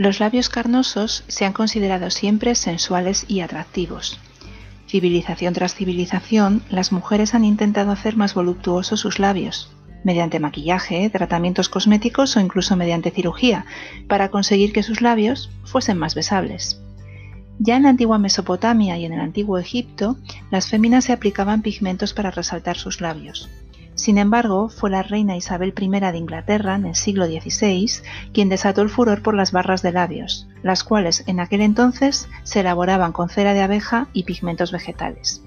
Los labios carnosos se han considerado siempre sensuales y atractivos. Civilización tras civilización, las mujeres han intentado hacer más voluptuosos sus labios, mediante maquillaje, tratamientos cosméticos o incluso mediante cirugía, para conseguir que sus labios fuesen más besables. Ya en la antigua Mesopotamia y en el antiguo Egipto, las féminas se aplicaban pigmentos para resaltar sus labios. Sin embargo, fue la reina Isabel I de Inglaterra, en el siglo XVI, quien desató el furor por las barras de labios, las cuales en aquel entonces se elaboraban con cera de abeja y pigmentos vegetales.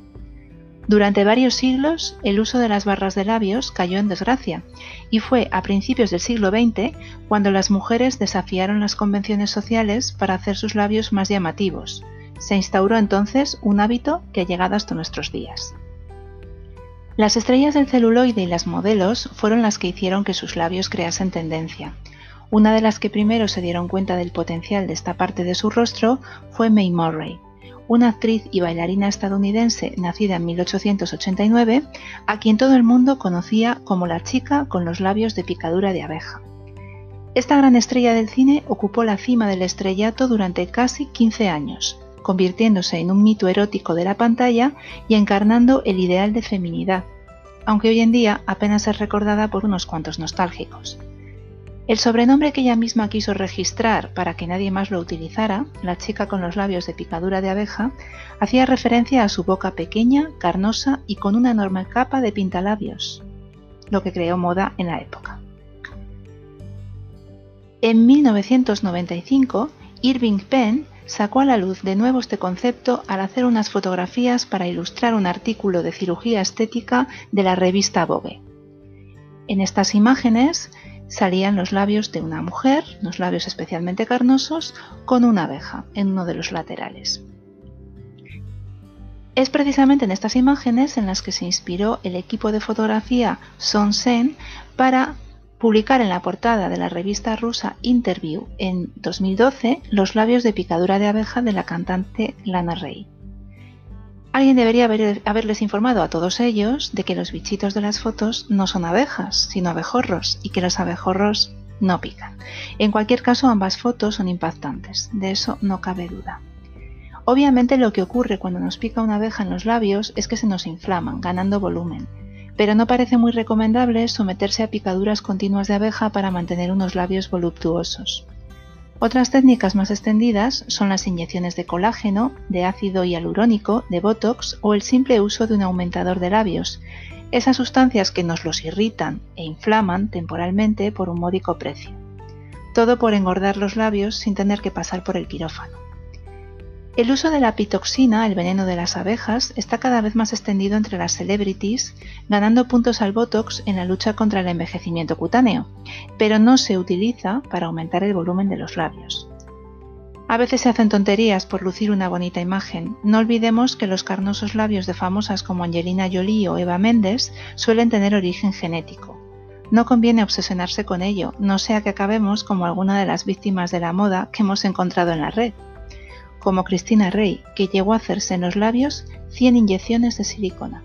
Durante varios siglos, el uso de las barras de labios cayó en desgracia, y fue a principios del siglo XX cuando las mujeres desafiaron las convenciones sociales para hacer sus labios más llamativos. Se instauró entonces un hábito que ha llegado hasta nuestros días. Las estrellas del celuloide y las modelos fueron las que hicieron que sus labios creasen tendencia. Una de las que primero se dieron cuenta del potencial de esta parte de su rostro fue May Murray, una actriz y bailarina estadounidense nacida en 1889, a quien todo el mundo conocía como la chica con los labios de picadura de abeja. Esta gran estrella del cine ocupó la cima del estrellato durante casi 15 años, convirtiéndose en un mito erótico de la pantalla y encarnando el ideal de feminidad, aunque hoy en día apenas es recordada por unos cuantos nostálgicos. El sobrenombre que ella misma quiso registrar para que nadie más lo utilizara, la chica con los labios de picadura de abeja, hacía referencia a su boca pequeña, carnosa y con una enorme capa de pintalabios, lo que creó moda en la época. En 1995, Irving Penn sacó a la luz de nuevo este concepto al hacer unas fotografías para ilustrar un artículo de cirugía estética de la revista Vogue. En estas imágenes salían los labios de una mujer, los labios especialmente carnosos, con una abeja en uno de los laterales. Es precisamente en estas imágenes en las que se inspiró el equipo de fotografía Sonsen para publicar en la portada de la revista rusa Interview en 2012 los labios de picadura de abeja de la cantante Lana Rey. Alguien debería haberles informado a todos ellos de que los bichitos de las fotos no son abejas, sino abejorros, y que los abejorros no pican. En cualquier caso, ambas fotos son impactantes, de eso no cabe duda. Obviamente lo que ocurre cuando nos pica una abeja en los labios es que se nos inflaman, ganando volumen, pero no parece muy recomendable someterse a picaduras continuas de abeja para mantener unos labios voluptuosos. Otras técnicas más extendidas son las inyecciones de colágeno, de ácido hialurónico, de Botox o el simple uso de un aumentador de labios, esas sustancias que nos los irritan e inflaman temporalmente por un módico precio. Todo por engordar los labios sin tener que pasar por el quirófano. El uso de la pitoxina, el veneno de las abejas, está cada vez más extendido entre las celebrities, ganando puntos al Botox en la lucha contra el envejecimiento cutáneo, pero no se utiliza para aumentar el volumen de los labios. A veces se hacen tonterías por lucir una bonita imagen. No olvidemos que los carnosos labios de famosas como Angelina Jolie o Eva Méndez suelen tener origen genético. No conviene obsesionarse con ello, no sea que acabemos como alguna de las víctimas de la moda que hemos encontrado en la red como Cristina Rey, que llegó a hacerse en los labios 100 inyecciones de silicona.